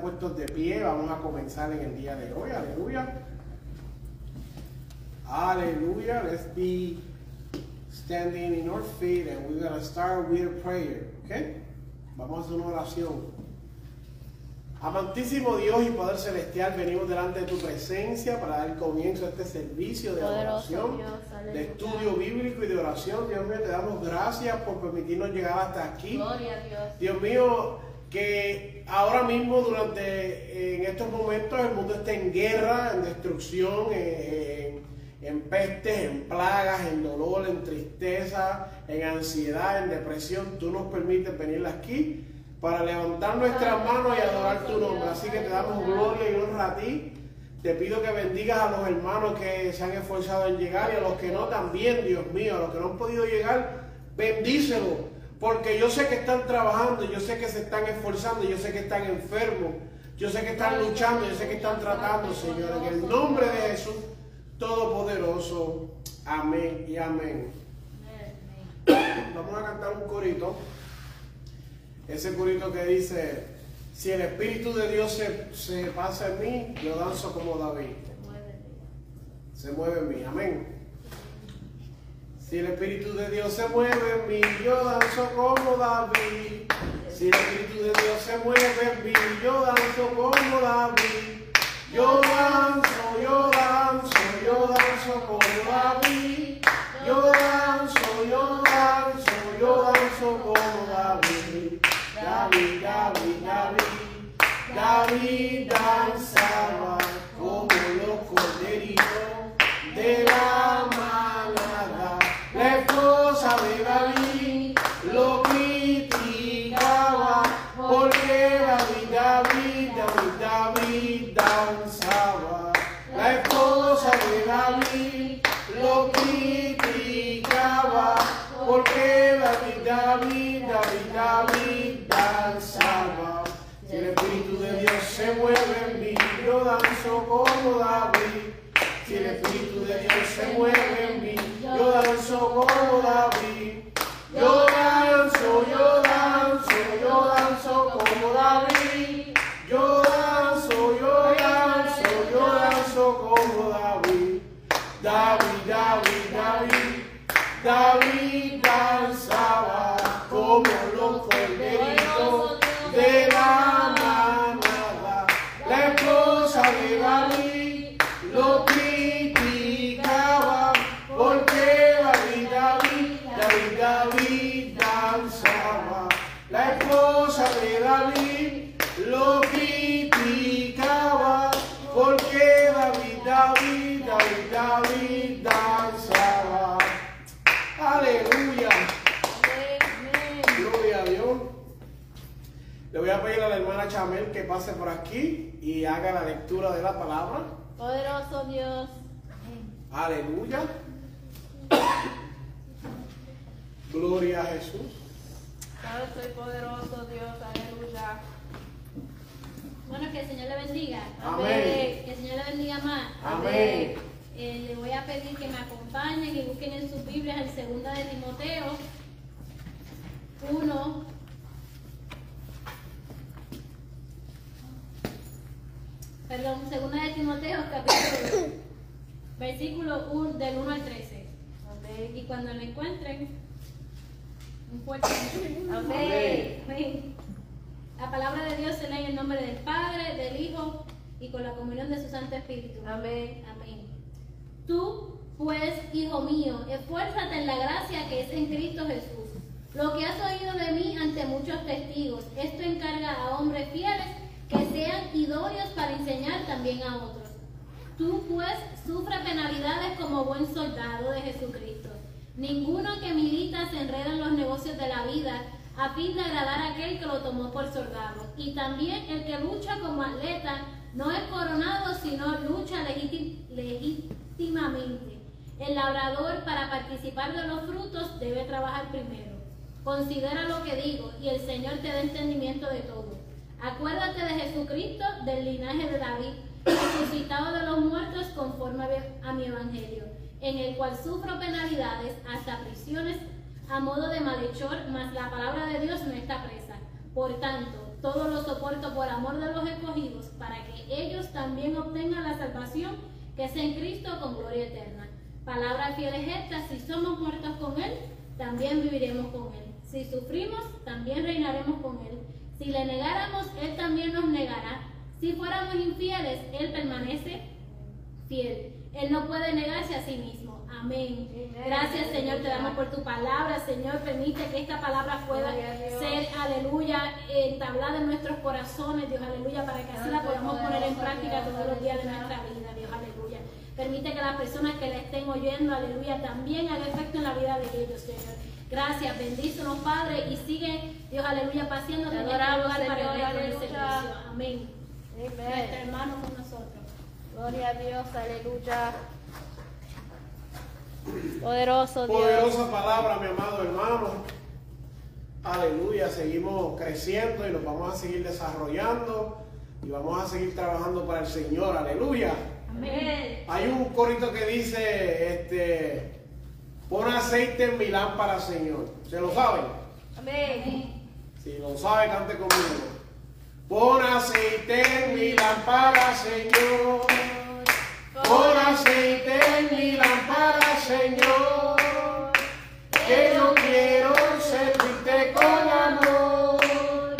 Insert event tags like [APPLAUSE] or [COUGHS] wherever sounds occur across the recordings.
Estar puestos de pie, vamos a comenzar en el día de hoy, aleluya. Aleluya, let's be standing in our feet and we're going to start with a prayer, okay? Vamos a hacer una oración. Amantísimo Dios y Poder Celestial, venimos delante de tu presencia para dar comienzo a este servicio de oración, de estudio bíblico y de oración. Dios mío, te damos gracias por permitirnos llegar hasta aquí. Gloria a Dios. Dios mío, que ahora mismo durante en estos momentos el mundo está en guerra, en destrucción, en, en, pestes, en plagas, en dolor, en tristeza, en ansiedad, en depresión. Tú nos permites venir aquí para levantar nuestras manos y adorar tu nombre. Así que te damos gloria y honra a ti. Te pido que bendigas a los hermanos que se han esforzado en llegar y a los que no también, Dios mío, a los que no han podido llegar, bendícelos porque yo sé que están trabajando, yo sé que se están esforzando, yo sé que están enfermos, yo sé que están luchando, yo sé que están tratando, Señor. En el nombre de Jesús Todopoderoso. Amén y amén. Vamos a cantar un corito. Ese corito que dice, si el Espíritu de Dios se, se pasa en mí, yo danzo como David. Se mueve en mí. Amén. Si el Espíritu de Dios se mueve en mí, yo danzo como David. Si el Espíritu de Dios se mueve en mí, yo danzo como David. Yo danzo, yo danzo, yo danzo como David. Yo danzo, yo danzo, yo danzo como David. David, David, David. David danzaba como los corderitos de la. La esposa de David lo criticaba porque David, David, David, David danzaba. La esposa de David lo criticaba porque David, David, David, David danzaba. Si el Espíritu de Dios se mueve en mí, yo danzo como David. Si el Espíritu de Dios se mueve en mí, yo danzo como David. Yo danzo, yo danzo, yo danzo como David. Yo danzo, yo danzo, yo danzo como David. David, David, David. David danzaba como los corderitos David, David, danzaba. Aleluya. Gloria a Dios. Le voy a pedir a la hermana Chamel que pase por aquí y haga la lectura de la palabra. Poderoso Dios. Aleluya. Gloria a Jesús. Sabes, soy poderoso Dios. Aleluya. Bueno, que el Señor le bendiga. Amén. Que el Señor le bendiga más. Amén. Eh, le voy a pedir que me acompañen y busquen en sus Biblias el segunda de Timoteo 1. Perdón, segunda de Timoteo capítulo 2, versículo 1, del 1 al 13. Amén. Y cuando lo encuentren, un fuerte amén. Amén. La palabra de Dios se lee en el nombre del Padre, del Hijo y con la comunión de su Santo Espíritu. Amén. Amén. Tú, pues, hijo mío, esfuérzate en la gracia que es en Cristo Jesús. Lo que has oído de mí ante muchos testigos, esto encarga a hombres fieles que sean idóneos para enseñar también a otros. Tú, pues, sufre penalidades como buen soldado de Jesucristo. Ninguno que milita se enreda en los negocios de la vida a fin de agradar a aquel que lo tomó por soldado. Y también el que lucha como atleta no es coronado, sino lucha legítimamente. El labrador para participar de los frutos debe trabajar primero. Considera lo que digo y el Señor te da entendimiento de todo. Acuérdate de Jesucristo, del linaje de David, resucitado de los muertos conforme a mi evangelio, en el cual sufro penalidades hasta prisiones a modo de malhechor, mas la palabra de Dios no está presa. Por tanto, todo lo soporto por amor de los escogidos, para que ellos también obtengan la salvación que es en Cristo con gloria eterna. Palabra fiel es esta, si somos muertos con Él, también viviremos con Él. Si sufrimos, también reinaremos con Él. Si le negáramos, Él también nos negará. Si fuéramos infieles, Él permanece fiel. Él no puede negarse a sí mismo. Amén. Gracias Señor, te damos por tu palabra. Señor, permite que esta palabra pueda ser, aleluya, entablada en nuestros corazones, Dios, aleluya, para que así la podamos poner en práctica todos los días de nuestra vida, Dios, aleluya. Permite que las personas que la estén oyendo, aleluya, también haga efecto en la vida de ellos, Señor. Gracias, bendícenos, Padre, y sigue, Dios, aleluya, paseando en este lugar para el servicio. Amén. Nuestro hermano con nosotros. Gloria a Dios, aleluya. Poderoso Dios. Poderosa palabra, mi amado hermano. Aleluya, seguimos creciendo y nos vamos a seguir desarrollando y vamos a seguir trabajando para el Señor. Aleluya. Amén. Hay un corito que dice, este, pon aceite en mi lámpara, Señor. ¿Se lo saben? Amén. Si lo sabe, cante conmigo. Pon aceite en mi lámpara, Señor. Aceite en mi lámpara, Señor, que yo quiero servirte con amor.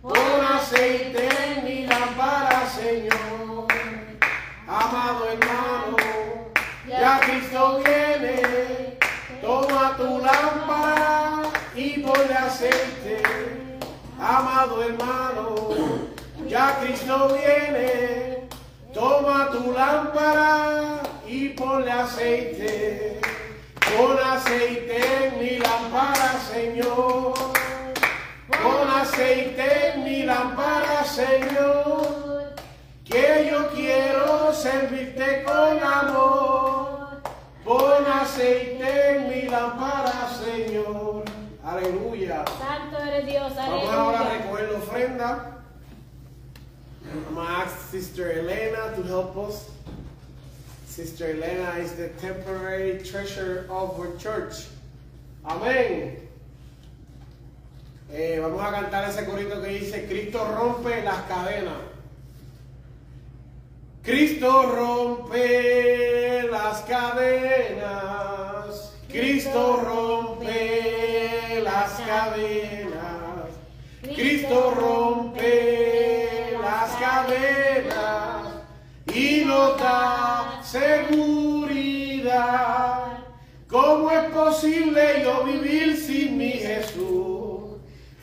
Pon aceite en mi lámpara, Señor, amado hermano, ya Cristo viene, toma tu lámpara y ponle aceite, amado hermano, ya Cristo viene. Toma tu lámpara y ponle aceite. Pon aceite en mi lámpara, Señor. Pon aceite en mi lámpara, Señor. Que yo quiero servirte con amor. Pon aceite en mi lámpara, Señor. Aleluya. Santo eres Dios, aleluya. Vamos ahora a recoger la ofrenda. Ask Sister Elena to help us. Sister Elena is the temporary treasurer of our church. Amén. Eh, vamos a cantar ese corito que dice, Cristo rompe las cadenas. Cristo rompe las cadenas. Cristo rompe las cadenas. Cristo rompe cadenas y nos da seguridad. ¿Cómo es posible yo vivir sin mi Jesús?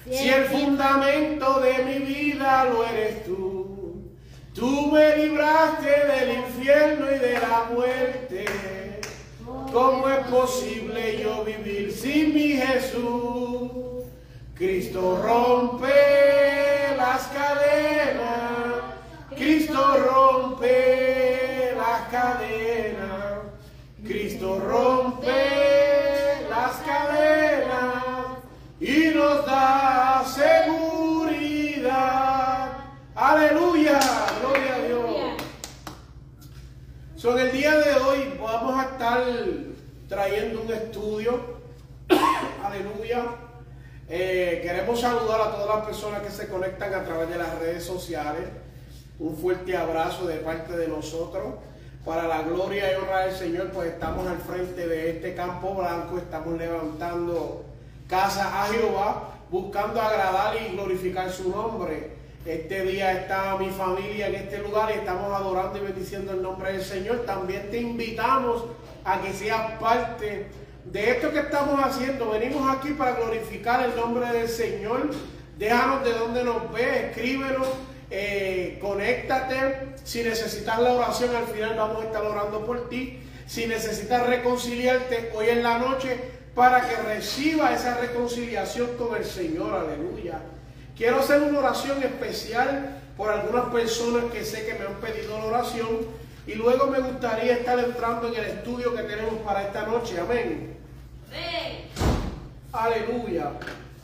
Si el fundamento de mi vida lo eres tú. Tú me libraste del infierno y de la muerte. ¿Cómo es posible yo vivir sin mi Jesús? Cristo rompe las cadenas Cristo rompe las cadenas, Cristo rompe las cadenas y nos da seguridad. Aleluya, gloria a Dios. So, en el día de hoy vamos a estar trayendo un estudio. [COUGHS] Aleluya. Eh, queremos saludar a todas las personas que se conectan a través de las redes sociales. Un fuerte abrazo de parte de nosotros. Para la gloria y honra del Señor, pues estamos al frente de este campo blanco, estamos levantando casa a Jehová, buscando agradar y glorificar su nombre. Este día está mi familia en este lugar y estamos adorando y bendiciendo el nombre del Señor. También te invitamos a que seas parte de esto que estamos haciendo. Venimos aquí para glorificar el nombre del Señor. Déjanos de donde nos ve, escríbenos eh, conéctate. Si necesitas la oración, al final vamos a estar orando por ti. Si necesitas reconciliarte hoy en la noche para que reciba esa reconciliación con el Señor, aleluya. Quiero hacer una oración especial por algunas personas que sé que me han pedido la oración y luego me gustaría estar entrando en el estudio que tenemos para esta noche. Amén. Aleluya.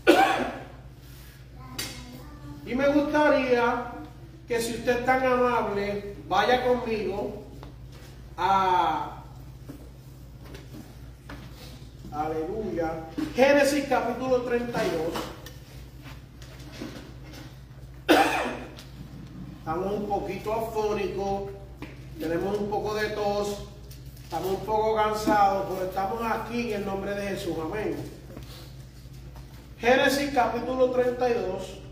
[COUGHS] Y me gustaría que si usted es tan amable, vaya conmigo a... Aleluya. Génesis capítulo 32. Estamos un poquito afónicos, tenemos un poco de tos, estamos un poco cansados, pero estamos aquí en el nombre de Jesús. Amén. Génesis capítulo 32.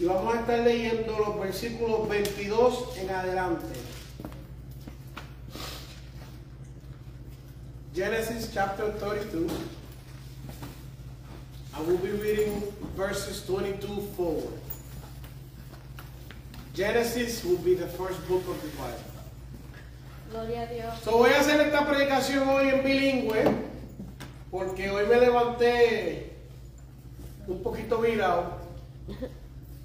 Y vamos a estar leyendo los versículos 22 en adelante. Genesis chapter 32. I will be reading verses 22 forward. Genesis will be the first book of the Bible. Gloria a Dios. So voy a hacer esta predicación hoy en bilingüe porque hoy me levanté un poquito virado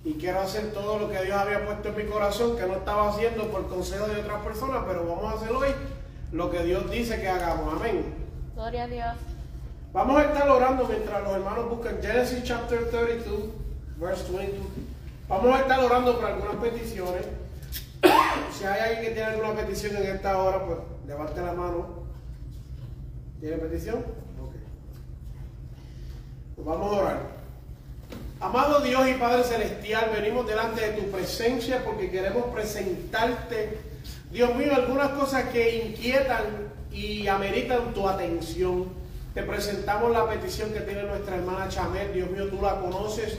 y quiero hacer todo lo que Dios había puesto en mi corazón que no estaba haciendo por consejo de otras personas, pero vamos a hacer hoy lo que Dios dice que hagamos. Amén. Gloria a Dios. Vamos a estar orando mientras los hermanos buscan Genesis chapter 32, verse 22. Vamos a estar orando por algunas peticiones. Si hay alguien que tiene alguna petición en esta hora, pues levante la mano. ¿Tiene petición? Ok. Pues vamos a orar. Amado Dios y Padre Celestial, venimos delante de tu presencia porque queremos presentarte, Dios mío, algunas cosas que inquietan y ameritan tu atención. Te presentamos la petición que tiene nuestra hermana Chamet, Dios mío, tú la conoces.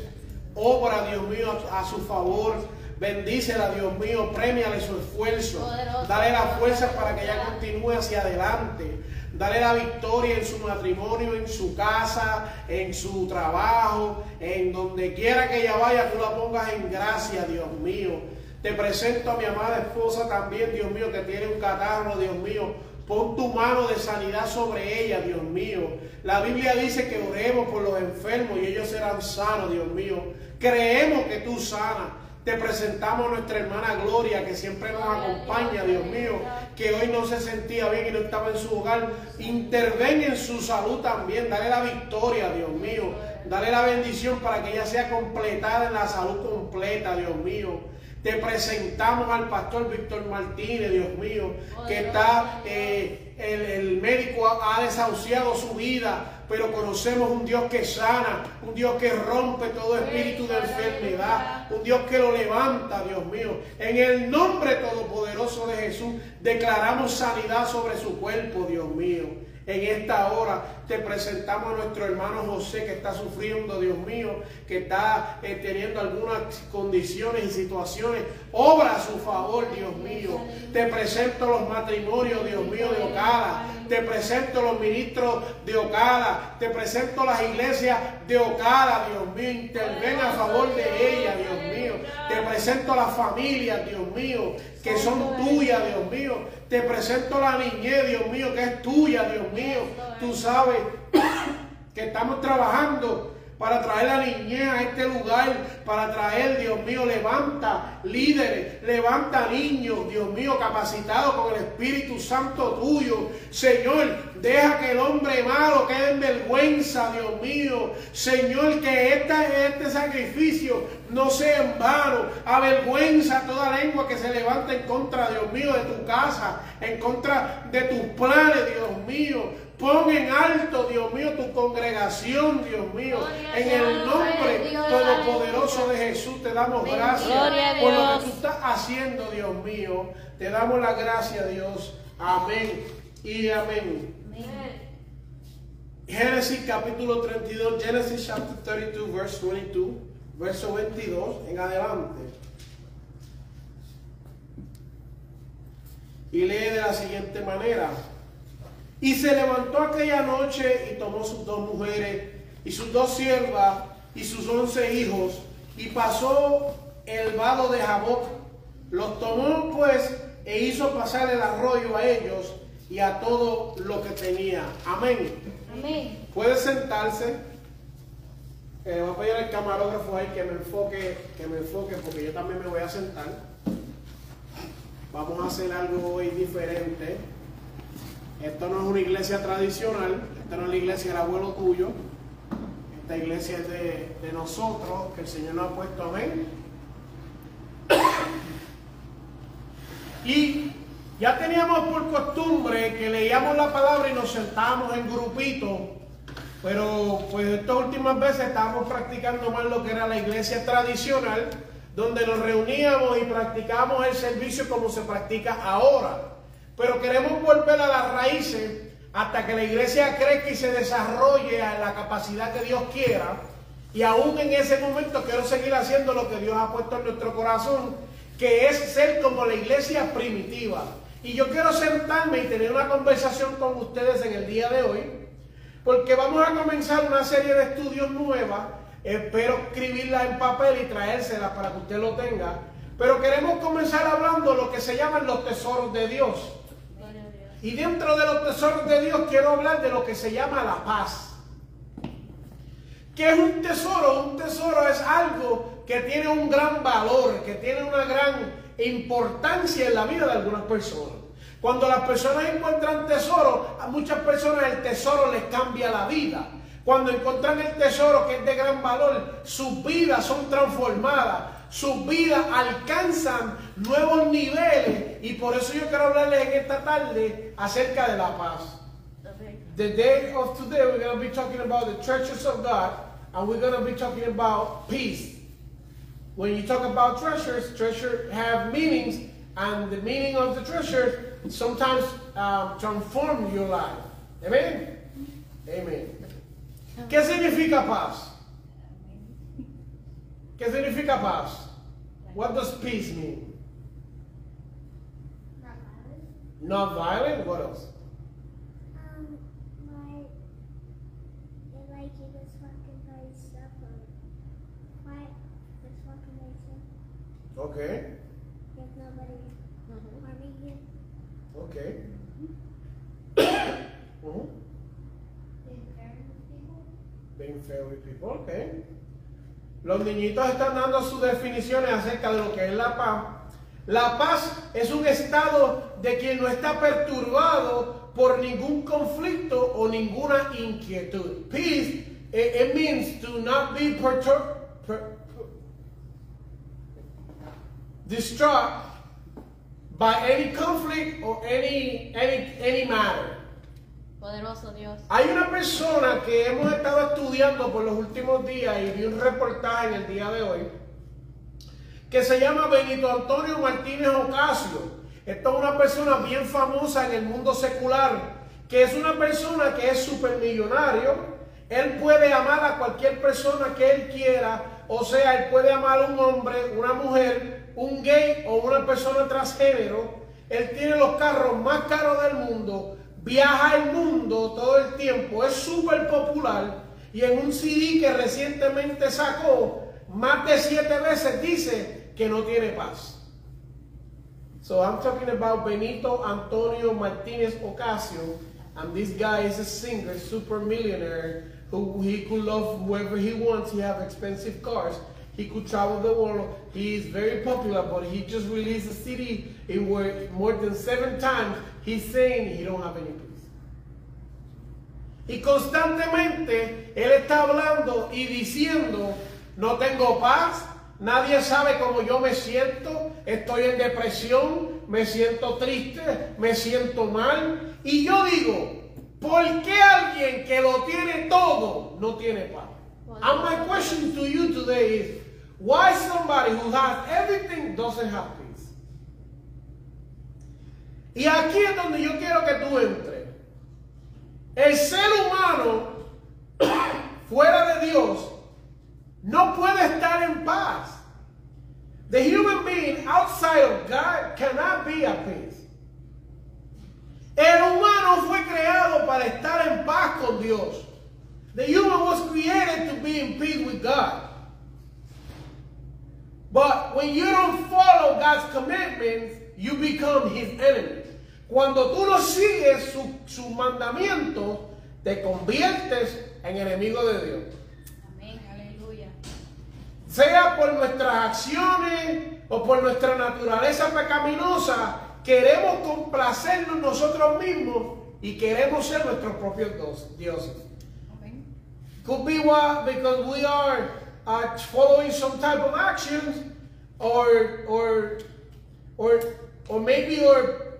Obra, Dios mío, a su favor. Bendícela, Dios mío, premiale su esfuerzo. Dale la fuerza para que ella continúe hacia adelante. Dale la victoria en su matrimonio, en su casa, en su trabajo, en donde quiera que ella vaya, tú la pongas en gracia, Dios mío. Te presento a mi amada esposa también, Dios mío, que tiene un catarro, Dios mío. Pon tu mano de sanidad sobre ella, Dios mío. La Biblia dice que oremos por los enfermos y ellos serán sanos, Dios mío. Creemos que tú sanas. Te presentamos a nuestra hermana Gloria, que siempre nos acompaña, Dios mío, que hoy no se sentía bien y no estaba en su hogar. Interven en su salud también, dale la victoria, Dios mío. Dale la bendición para que ella sea completada en la salud completa, Dios mío. Te presentamos al pastor Víctor Martínez, Dios mío, que está, eh, el, el médico ha desahuciado su vida, pero conocemos un Dios que sana, un Dios que rompe todo espíritu de enfermedad, un Dios que lo levanta, Dios mío. En el nombre todopoderoso de Jesús declaramos sanidad sobre su cuerpo, Dios mío. En esta hora te presentamos a nuestro hermano José que está sufriendo, Dios mío, que está eh, teniendo algunas condiciones y situaciones. Obra a su favor, Dios mío. Te presento los matrimonios, Dios mío, de Ocala. Te presento los ministros de Ocala. Te presento las iglesias de Ocala, Dios mío. Interven a favor de ella, Dios mío. Te presento las familias, Dios mío, que son tuyas, Dios mío. Te presento la niñez, Dios mío, que es tuya, Dios mío. Tú sabes [COUGHS] que estamos trabajando para traer la niñez a este lugar, para traer, Dios mío, levanta líderes, levanta niños, Dios mío, capacitados con el Espíritu Santo tuyo. Señor, deja que el hombre malo quede en vergüenza, Dios mío. Señor, que este, este sacrificio no sea en vano. Avergüenza toda lengua que se levanta en contra, Dios mío, de tu casa, en contra de tus planes, Dios mío. Pon en alto, Dios mío, tu congregación, Dios mío. En el nombre todopoderoso de Jesús te damos gracias por lo que tú estás haciendo, Dios mío. Te damos la gracia, Dios. Amén y amén. Génesis capítulo 32, Génesis chapter 32, verse 22, verso 22 en adelante. Y lee de la siguiente manera. Y se levantó aquella noche y tomó sus dos mujeres y sus dos siervas y sus once hijos y pasó el vado de Jaboc. Los tomó pues e hizo pasar el arroyo a ellos y a todo lo que tenía. Amén. Amén. Puede sentarse. Eh, voy a pedir al camarógrafo ahí que me enfoque, que me enfoque, porque yo también me voy a sentar. Vamos a hacer algo hoy diferente. Esto no es una iglesia tradicional, esta no es la iglesia del abuelo tuyo. Esta iglesia es de, de nosotros, que el Señor nos ha puesto. Amén. [COUGHS] Y ya teníamos por costumbre que leíamos la palabra y nos sentábamos en grupitos, pero pues estas últimas veces estábamos practicando más lo que era la iglesia tradicional, donde nos reuníamos y practicábamos el servicio como se practica ahora. Pero queremos volver a las raíces hasta que la iglesia crezca y se desarrolle a la capacidad que Dios quiera. Y aún en ese momento quiero seguir haciendo lo que Dios ha puesto en nuestro corazón, que es ser como la iglesia primitiva. Y yo quiero sentarme y tener una conversación con ustedes en el día de hoy, porque vamos a comenzar una serie de estudios nuevas. Espero escribirla en papel y traérsela para que usted lo tenga. Pero queremos comenzar hablando lo que se llaman los tesoros de Dios. Y dentro de los tesoros de Dios quiero hablar de lo que se llama la paz. ¿Qué es un tesoro? Un tesoro es algo que tiene un gran valor, que tiene una gran importancia en la vida de algunas personas. Cuando las personas encuentran tesoro, a muchas personas el tesoro les cambia la vida. Cuando encuentran el tesoro que es de gran valor, sus vidas son transformadas, sus vidas alcanzan nuevos niveles. Y por eso yo quiero hablarles en esta tarde acerca de la paz. The day of today, we're going to be talking about the treasures of God, and we're going to be talking about peace. When you talk about treasures, treasures have meanings, and the meaning of the treasure sometimes um, transform your life. Amen. Amen. ¿Qué significa paz? ¿Qué significa paz? What does peace mean? Not Not violent. violent. What else? Okay. There's nobody. Okay. Mhm. Being fair with people. Being fair with people. Okay. Los niñitos están dando sus definiciones acerca de lo que es la paz. La paz es un estado de quien no está perturbado por ningún conflicto o ninguna inquietud. Peace, it, it means to not be perturbed, per, per- distraught by any conflict or any, any, any matter. Poderoso Dios. Hay una persona que hemos estado estudiando por los últimos días y vi un reportaje en el día de hoy que se llama Benito Antonio Martínez Ocasio. Esta es una persona bien famosa en el mundo secular, que es una persona que es supermillonario. Él puede amar a cualquier persona que él quiera, o sea, él puede amar a un hombre, una mujer, un gay o una persona transgénero. Él tiene los carros más caros del mundo, viaja el mundo todo el tiempo, es súper popular y en un CD que recientemente sacó, más de siete veces dice que no tiene paz. So I'm talking about Benito Antonio Martinez Ocasio, and this guy is a singer, super millionaire, who he could love whoever he wants. He have expensive cars. He could travel the world. He is very popular, but he just released a CD in where more than seven times he's saying he don't have any peace. Y constantemente él está hablando y diciendo, no tengo paz, nadie sabe cómo yo me siento, estoy en depresión, me siento triste, me siento mal. Y yo digo, ¿por qué alguien que lo tiene todo no tiene paz? And my question to you today is, why somebody who has everything doesn't have peace? Y aquí es donde yo quiero que tú entres. El ser humano [COUGHS] fuera de Dios no puede estar en paz. The human being outside of God cannot be at peace. El humano fue creado para estar en paz con Dios. The human was created to be in peace with God. But when you don't follow God's commandments, you become his enemy. Cuando tú no sigues sus su mandamientos, te conviertes en enemigo de Dios. Amén, aleluya. Sea por nuestras acciones o por nuestra naturaleza pecaminosa, queremos complacernos nosotros mismos y queremos ser nuestros propios dioses. Amén. Could be what because we are following some type of actions, or or or or maybe our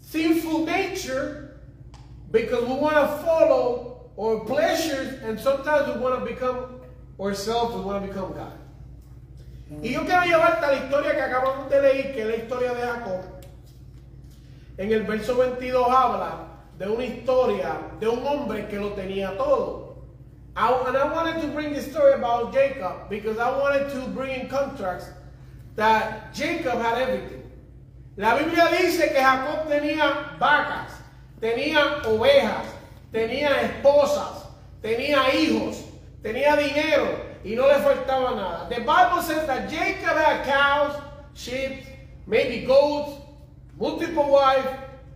sinful nature, because we want to follow our pleasures, and sometimes we want to become ourselves. We want to become God. Y yo quiero llevarte a la historia que acabamos de leer, que es la historia de Jacob. En el verso 22 habla de una historia de un hombre que lo tenía todo. I- and I wanted to bring this story about Jacob because I wanted to bring in contrast that Jacob had everything. La Biblia dice que Jacob tenía vacas, tenía ovejas, tenía esposas, tenía hijos, tenía dinero y no le faltaba nada. The Bible says that Jacob had cows, sheep, maybe goats, multiple wives,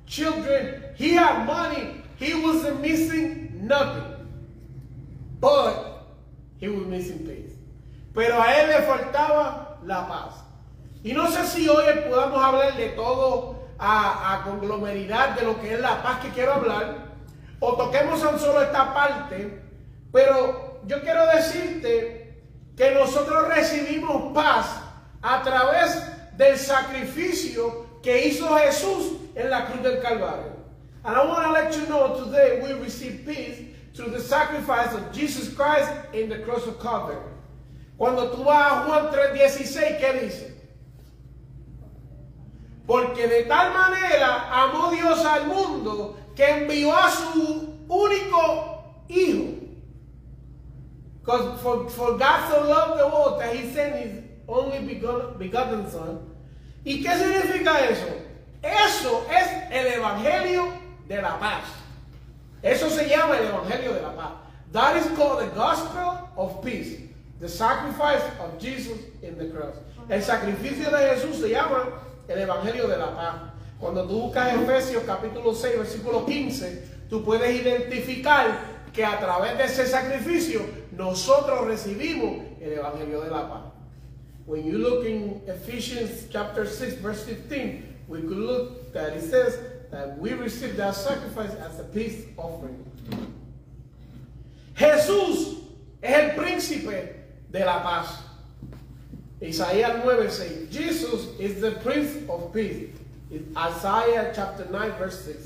children. He had money. He wasn't missing nothing. But he was missing peace. Pero a él le faltaba la paz. Y no sé si hoy podamos hablar de todo a, a conglomeridad de lo que es la paz que quiero hablar, o toquemos tan solo esta parte, pero yo quiero decirte que nosotros recibimos paz a través del sacrificio que hizo Jesús en la cruz del Calvario. And I want to let you know today we receive peace through the sacrifice of Jesus Christ in the cross of Calvary. Cuando tú vas a Juan 3:16, ¿qué dice? Porque de tal manera amó Dios al mundo que envió a su único hijo. Because for, for God so loved the world that he sent his only begotten, son. ¿Y qué significa eso? Eso es el evangelio de la paz. Eso se llama el evangelio de la paz. That is called the gospel of peace. The sacrifice of Jesus in the cross. El sacrificio de Jesús se llama el evangelio de la paz. Cuando tú buscas Efesios capítulo 6, versículo 15, tú puedes identificar que a través de ese sacrificio nosotros recibimos el evangelio de la paz. When you look in Ephesians chapter 6, verse 15, we could look that it says that we receive that sacrifice as a peace offering. Jesús es el príncipe de la paz. Isaías 9:6. Jesus is the prince of peace. It's Isaiah chapter 9, verse 6.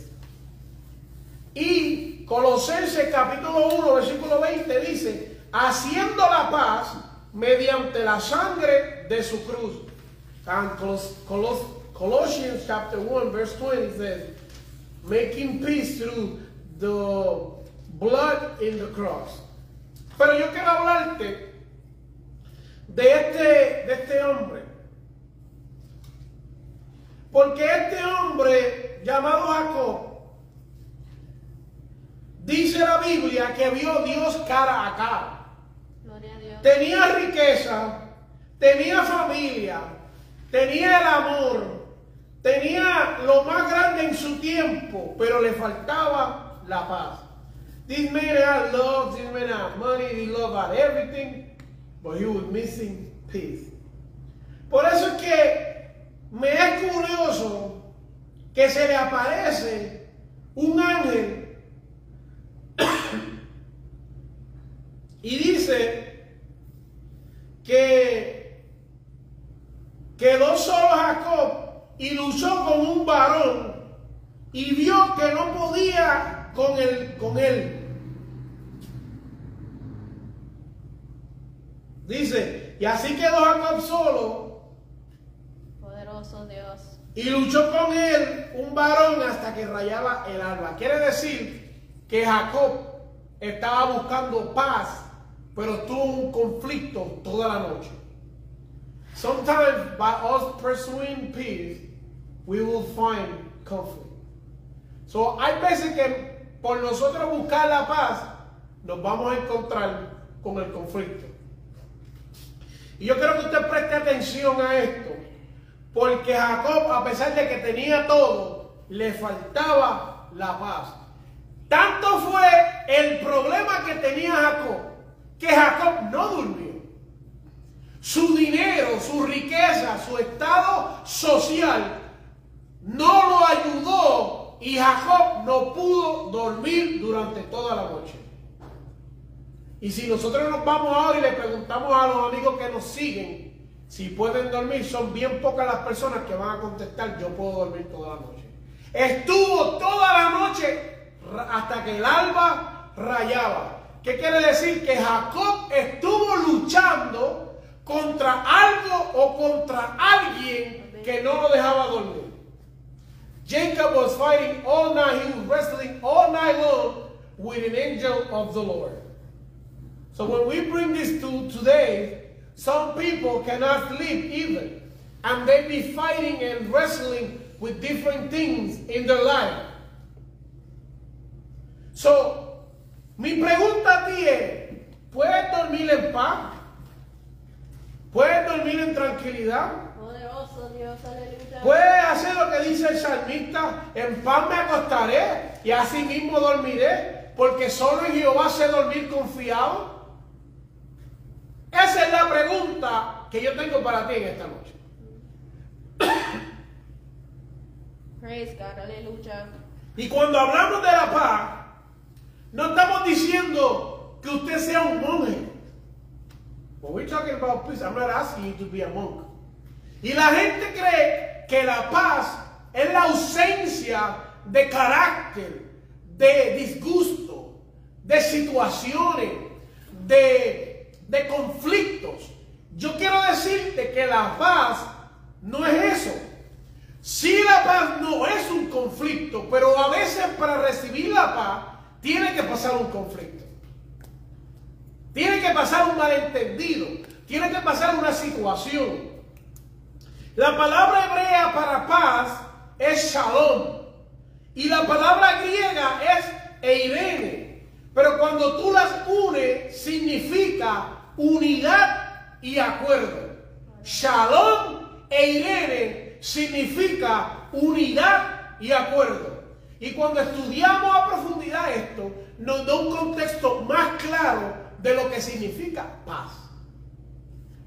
Y Colosenses capítulo 1, versículo 20 dice, haciendo la paz mediante la sangre de su cruz. And Colos- Colos- Colossians chapter 1, verse 20 says, making peace through the blood in the cross. Pero yo quiero hablarte de este, de este hombre. Porque este hombre llamado Jacob, dice la Biblia que vio Dios cara a cara. Gloria a Dios. Tenía riqueza, tenía familia, tenía el amor, tenía lo más grande en su tiempo, pero le faltaba la paz. This man had love, this man had money, he loved had everything, but he was missing peace. Por eso es que me es curioso que se le aparece un ángel [COUGHS] y dice que quedó solo Jacob y luchó con un varón y vio que no podía con él, con él. Dice, y así quedó Jacob solo Poderoso Dios. y luchó con él un varón hasta que rayaba el alba. Quiere decir que Jacob estaba buscando paz, pero tuvo un conflicto toda la noche. Sometimes by us pursuing peace, we will find conflict. So hay veces que por nosotros buscar la paz, nos vamos a encontrar con el conflicto. Y yo quiero que usted preste atención a esto. Porque Jacob, a pesar de que tenía todo, le faltaba la paz. Tanto fue el problema que tenía Jacob, que Jacob no durmió. Su dinero, su riqueza, su estado social no lo ayudó y Jacob no pudo dormir durante toda la noche. Y si nosotros nos vamos ahora y le preguntamos a los amigos que nos siguen si pueden dormir, son bien pocas las personas que van a contestar, yo puedo dormir toda la noche. Estuvo toda la noche hasta que el alba rayaba. ¿Qué quiere decir? Que Jacob estuvo luchando contra algo o contra alguien que no lo dejaba dormir. Jacob was fighting all night, he was wrestling all night long with an angel of the Lord. So when we bring this to today, some people cannot sleep even. And they be fighting and wrestling with different things in their life. So, mi pregunta a ti es, ¿puedes dormir en paz? ¿Puedes dormir en tranquilidad? Poderoso Dios, aleluya. ¿Puedes hacer lo que dice el salmista? En paz me acostaré y así mismo dormiré, porque solo en Jehová sé dormir confiado. Esa es la pregunta que yo tengo para ti en esta noche. Praise God, aleluya. Y cuando hablamos de la paz, no estamos diciendo que usted sea un monje. When we're talking about peace, I'm not asking you to be a monk. Y la gente cree que la paz es la ausencia de carácter, de disgusto, de situaciones, de, de conflictos. Yo quiero decirte que la paz no es eso. Si la paz no es un conflicto, pero a veces para recibir la paz tiene que pasar un conflicto. Tiene que pasar un malentendido. Tiene que pasar una situación. La palabra hebrea para paz es shalom. Y la palabra griega es eirene. Pero cuando tú las unes, significa unidad y acuerdo. Shalom e irene significa unidad y acuerdo. Y cuando estudiamos a profundidad esto, nos da un contexto más claro de lo que significa paz.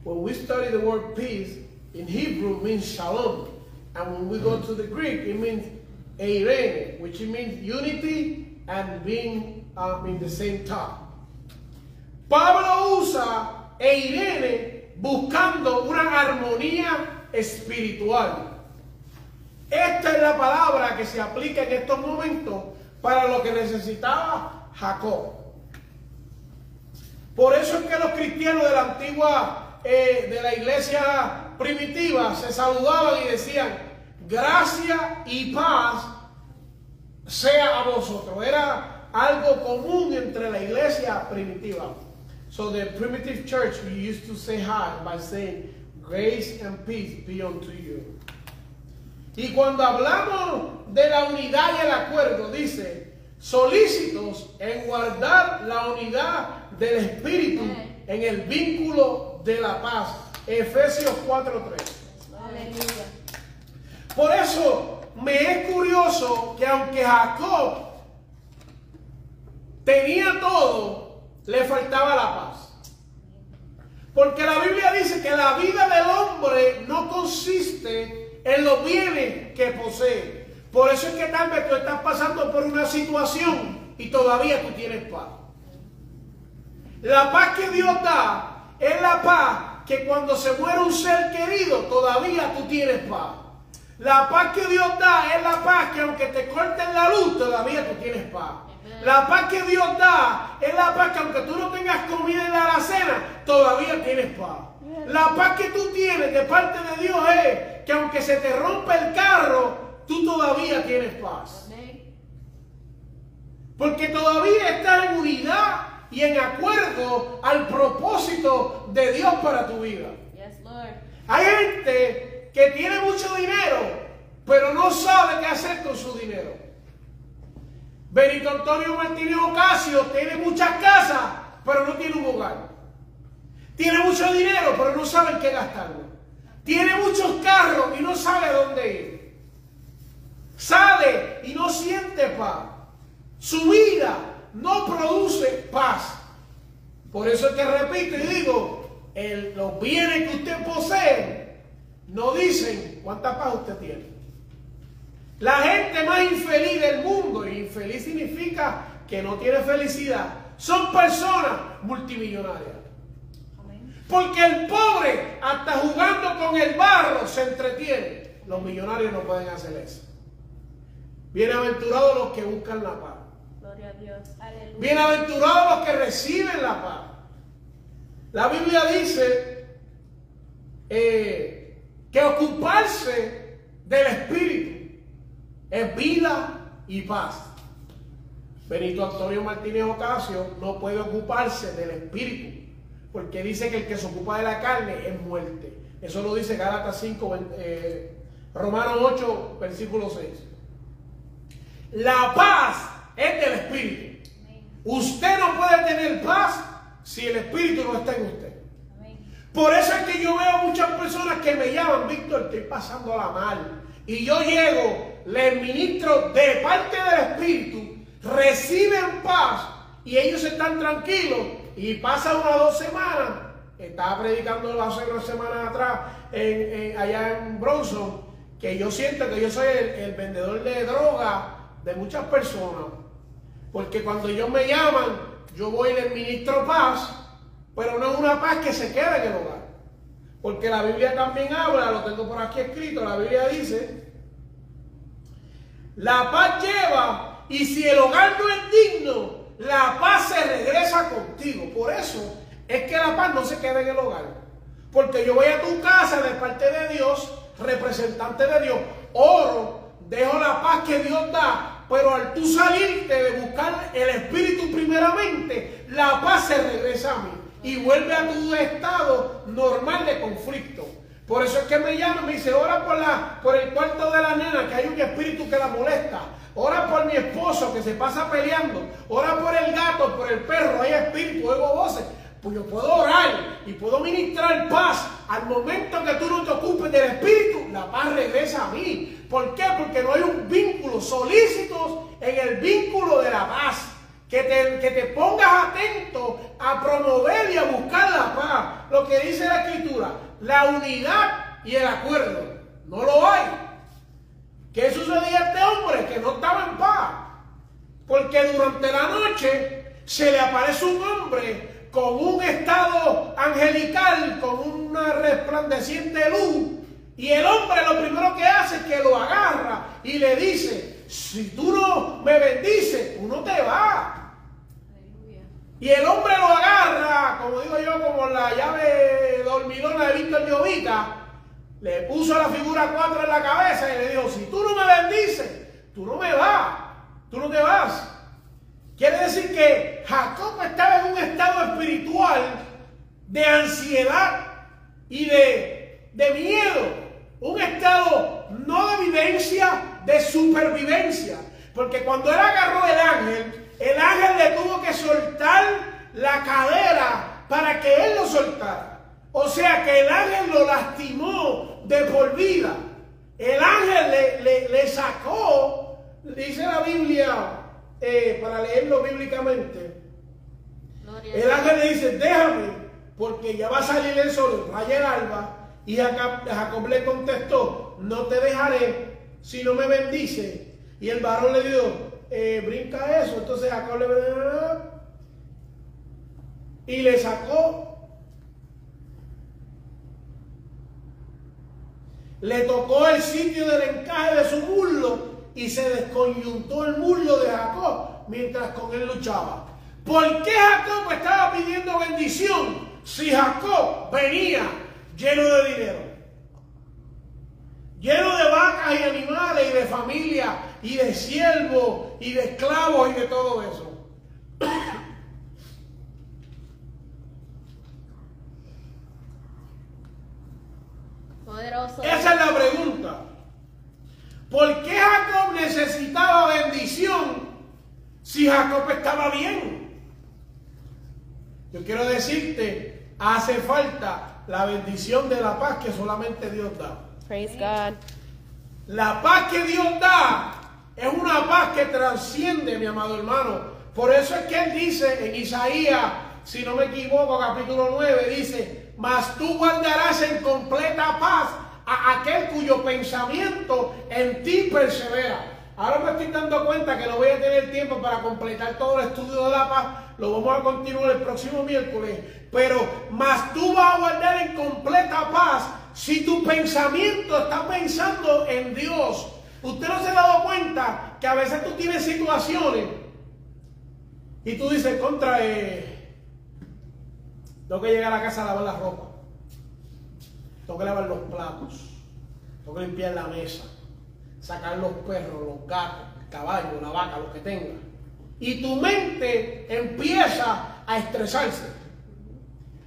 When we study the word peace, in Hebrew means shalom. And when we go to the Greek, it means eirene, which means unity and being um, in the same top. Pablo usa eirene buscando una armonía espiritual. Esta es la palabra que se aplica en estos momentos para lo que necesitaba Jacob. Por eso es que los cristianos de la antigua, eh, de la iglesia primitiva, se saludaban y decían, gracia y paz sea a vosotros. Era algo común entre la iglesia primitiva. So the primitive church, we used to say hi by saying, grace and peace be unto you. Y cuando hablamos de la unidad y el acuerdo, dice, solícitos en guardar la unidad del Espíritu en el vínculo de la paz. Efesios 4.3. Aleluya. Por eso me es curioso que aunque Jacob tenía todo, le faltaba la paz. Porque la Biblia dice que la vida del hombre no consiste en los bienes que posee. Por eso es que tal vez tú estás pasando por una situación y todavía tú tienes paz. La paz que Dios da es la paz que cuando se muere un ser querido todavía tú tienes paz. La paz que Dios da es la paz que aunque te corten la luz todavía tú tienes paz. La paz que Dios da es la paz que aunque tú no tengas comida en la alacena, todavía tienes paz. La paz que tú tienes de parte de Dios es que aunque se te rompa el carro, tú todavía tienes paz. Porque todavía estás en unidad y en acuerdo al propósito de Dios para tu vida. Yes, Lord. Hay gente que tiene mucho dinero, pero no sabe qué hacer con su dinero. Benito Antonio Martínez Ocasio tiene muchas casas, pero no tiene un hogar. Tiene mucho dinero, pero no sabe en qué gastarlo. Tiene muchos carros y no sabe a dónde ir. sale y no siente paz. Su vida no produce paz. Por eso es que repito y digo, los bienes que usted posee no dicen cuánta paz usted tiene. La gente más infeliz del mundo, y infeliz significa que no tiene felicidad, son personas multimillonarias. Porque el pobre, hasta jugando con el barro, se entretiene. Los millonarios no pueden hacer eso. Bienaventurados los que buscan la paz. Bienaventurados los que reciben la paz. La Biblia dice eh, que ocuparse del Espíritu es vida y paz. Benito Antonio Martínez Ocasio no puede ocuparse del Espíritu, porque dice que el que se ocupa de la carne es muerte. Eso lo dice Gálatas 5, ven- eh, Romanos 8, versículo 6. La paz es del Espíritu. Usted no puede tener paz si el Espíritu no está en usted. Por eso es que yo veo muchas personas que me llaman, Víctor, estoy pasándola mal. Y yo llego, les ministro de parte del Espíritu, reciben paz y ellos están tranquilos. Y pasa unas dos semanas, estaba predicando hace unas semanas atrás en- allá en Bronson, que yo siento que yo soy el, el vendedor de droga de muchas personas. Porque cuando ellos me llaman, yo voy y les ministro paz, pero no es una paz que se queda en el hogar. Porque la Biblia también habla, lo tengo por aquí escrito, la Biblia dice, la paz lleva y si el hogar no es digno, la paz se regresa contigo. Por eso es que la paz no se queda en el hogar. Porque yo voy a tu casa de parte de Dios, representante de Dios, oro, dejo la paz que Dios da, pero al tú salirte de buscar el Espíritu primeramente, la paz se regresa a mí y vuelve a tu estado normal de conflicto. Por eso es que me llama, me dice, ora por, la, por el cuarto de la nena, que hay un espíritu que la molesta. Ora por mi esposo que se pasa peleando. Ora por el gato, por el perro, hay espíritu, oigo voces. Pues yo puedo orar y puedo ministrar paz. Al momento que tú no te ocupes del espíritu, la paz regresa a mí. ¿Por qué? Porque no hay un vínculo, solícitos en el vínculo de la paz. Que te, que te pongas atento a promover y a buscar la paz. Lo que dice la escritura, la unidad y el acuerdo. No lo hay. ¿Qué sucedía a este hombre? Que no estaba en paz. Porque durante la noche se le aparece un hombre con un estado angelical, con una resplandeciente luz. Y el hombre lo primero que hace es que lo agarra y le dice, si tú no me bendices, tú no te vas. Y el hombre lo agarra, como digo yo, como la llave dormilona de Víctor Llovita, le puso la figura 4 en la cabeza y le dijo, si tú no me bendices, tú no me vas, tú no te vas. Quiere decir que Jacob estaba en un estado espiritual de ansiedad y de, de miedo. Un estado no de vivencia, de supervivencia. Porque cuando él agarró el ángel, el ángel le tuvo que soltar la cadera para que él lo soltara. O sea que el ángel lo lastimó de por vida. El ángel le, le- le sacó, dice la Biblia, eh, para leerlo bíblicamente, el ángel le dice, déjame, porque ya va a salir el sol, raya el alba. Y Jacob, le contestó, no te dejaré si no me bendice. Y el varón le dijo, "Eh, brinca eso. Entonces Jacob le y le sacó. Le tocó el sitio del encaje de su muslo y se desconyuntó el muslo de Jacob mientras con él luchaba. ¿Por qué Jacob estaba pidiendo bendición si Jacob venía lleno de dinero? Lleno de vacas y animales y de familia y de siervos y de esclavos y de todo eso. Poderoso. Esa es la pregunta. ¿Por qué Jacob necesitaba bendición si Jacob estaba bien? Yo quiero decirte, hace falta la bendición de la paz que solamente Dios da. Praise God. La paz que Dios da es una paz que trasciende, mi amado hermano. Por eso es que Él dice en Isaías, si no me equivoco, capítulo 9, dice, mas tú guardarás en completa paz a aquel cuyo pensamiento en ti persevera. Ahora me estoy dando cuenta que no voy a tener tiempo para completar todo el estudio de la paz. Lo vamos a continuar el próximo miércoles. Pero más tú vas a guardar en completa paz si tu pensamiento está pensando en Dios. Usted no se ha dado cuenta que a veces tú tienes situaciones y tú dices contra, eh, tengo que llegar a la casa a lavar la ropa, tengo que lavar los platos, tengo que limpiar la mesa sacar los perros, los gatos, el caballo, la vaca, lo que tenga. Y tu mente empieza a estresarse.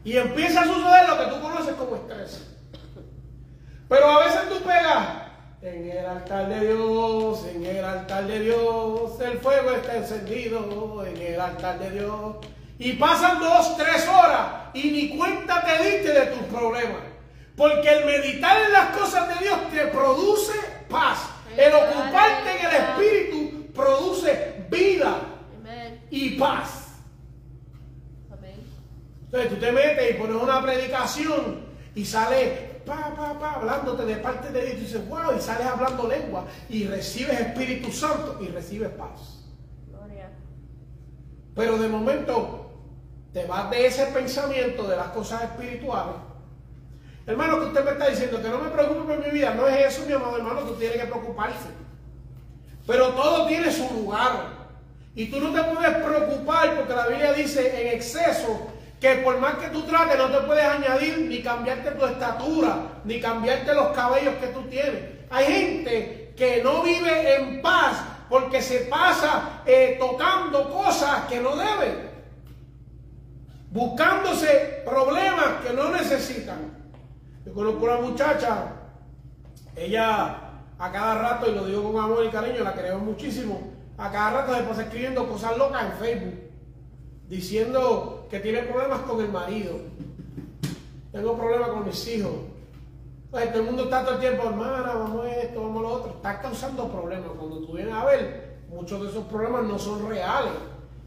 Y empieza a suceder lo que tú conoces como estrés. Pero a veces tú pegas en el altar de Dios, en el altar de Dios, el fuego está encendido, en el altar de Dios. Y pasan dos, tres horas y ni cuenta te diste de tus problemas. Porque el meditar en las cosas de Dios te produce paz. El ocuparte en el Espíritu produce vida y paz. Entonces tú te metes y pones una predicación y sales pa, pa, pa, hablándote de parte de Dios y dices, wow, y sales hablando lengua y recibes Espíritu Santo y recibes paz. Pero de momento te vas de ese pensamiento de las cosas espirituales Hermano, que usted me está diciendo que no me preocupe por mi vida, no es eso, mi amado hermano, que tiene que preocuparse. Pero todo tiene su lugar. Y tú no te puedes preocupar porque la Biblia dice en exceso que por más que tú trates no te puedes añadir ni cambiarte tu estatura, ni cambiarte los cabellos que tú tienes. Hay gente que no vive en paz porque se pasa eh, tocando cosas que no deben, buscándose problemas que no necesitan. Yo conozco una muchacha, ella a cada rato, y lo digo con amor y cariño, la queremos muchísimo, a cada rato pasa escribiendo cosas locas en Facebook, diciendo que tiene problemas con el marido, tengo problemas con mis hijos. Todo el mundo está todo el tiempo, hermana, vamos a esto, vamos a lo otro. Está causando problemas. Cuando tú vienes a ver, muchos de esos problemas no son reales.